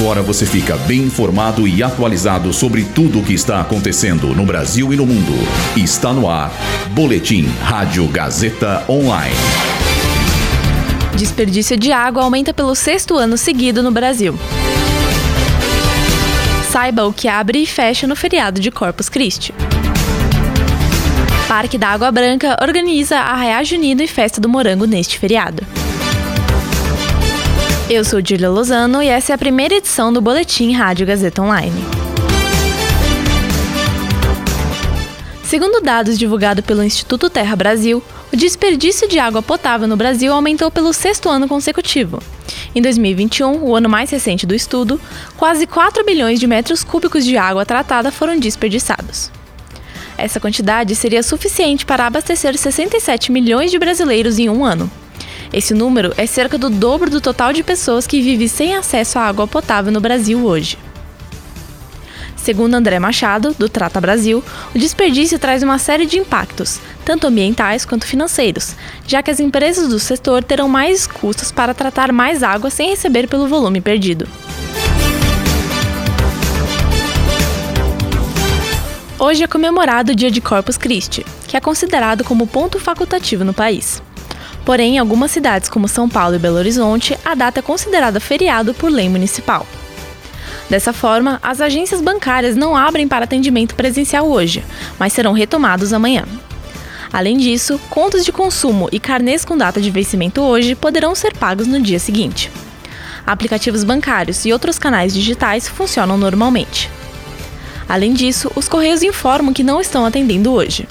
Agora você fica bem informado e atualizado sobre tudo o que está acontecendo no Brasil e no mundo. Está no ar. Boletim Rádio Gazeta Online. Desperdício de água aumenta pelo sexto ano seguido no Brasil. Saiba o que abre e fecha no feriado de Corpus Christi. Parque da Água Branca organiza Arraiá Junino e Festa do Morango neste feriado. Eu sou Julia Lozano e essa é a primeira edição do Boletim Rádio Gazeta Online. Segundo dados divulgados pelo Instituto Terra Brasil, o desperdício de água potável no Brasil aumentou pelo sexto ano consecutivo. Em 2021, o ano mais recente do estudo, quase 4 bilhões de metros cúbicos de água tratada foram desperdiçados. Essa quantidade seria suficiente para abastecer 67 milhões de brasileiros em um ano. Esse número é cerca do dobro do total de pessoas que vivem sem acesso à água potável no Brasil hoje. Segundo André Machado, do Trata Brasil, o desperdício traz uma série de impactos, tanto ambientais quanto financeiros, já que as empresas do setor terão mais custos para tratar mais água sem receber pelo volume perdido. Hoje é comemorado o Dia de Corpus Christi, que é considerado como ponto facultativo no país. Porém, em algumas cidades como São Paulo e Belo Horizonte, a data é considerada feriado por lei municipal. Dessa forma, as agências bancárias não abrem para atendimento presencial hoje, mas serão retomados amanhã. Além disso, contas de consumo e carnês com data de vencimento hoje poderão ser pagos no dia seguinte. Aplicativos bancários e outros canais digitais funcionam normalmente. Além disso, os Correios informam que não estão atendendo hoje.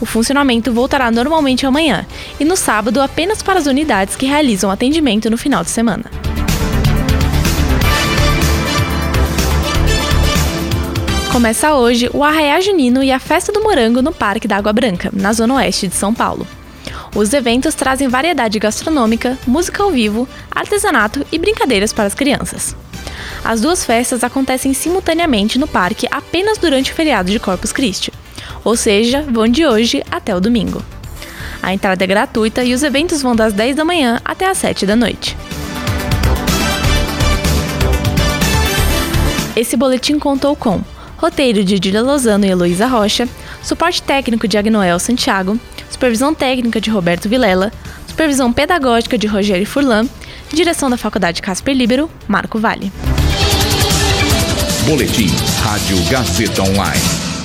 O funcionamento voltará normalmente amanhã e no sábado apenas para as unidades que realizam atendimento no final de semana. Começa hoje o Arraiá Junino e a Festa do Morango no Parque da Água Branca, na zona oeste de São Paulo. Os eventos trazem variedade gastronômica, música ao vivo, artesanato e brincadeiras para as crianças. As duas festas acontecem simultaneamente no parque apenas durante o feriado de Corpus Christi, ou seja, vão de hoje até o domingo. A entrada é gratuita e os eventos vão das 10 da manhã até as 7 da noite. Esse boletim contou com roteiro de Dília Lozano e Heloísa Rocha, suporte técnico de Agnoel Santiago, supervisão técnica de Roberto Vilela, supervisão pedagógica de Rogério Furlan, direção da Faculdade Casper Libero, Marco Vale. Boletim Rádio Gazeta Online.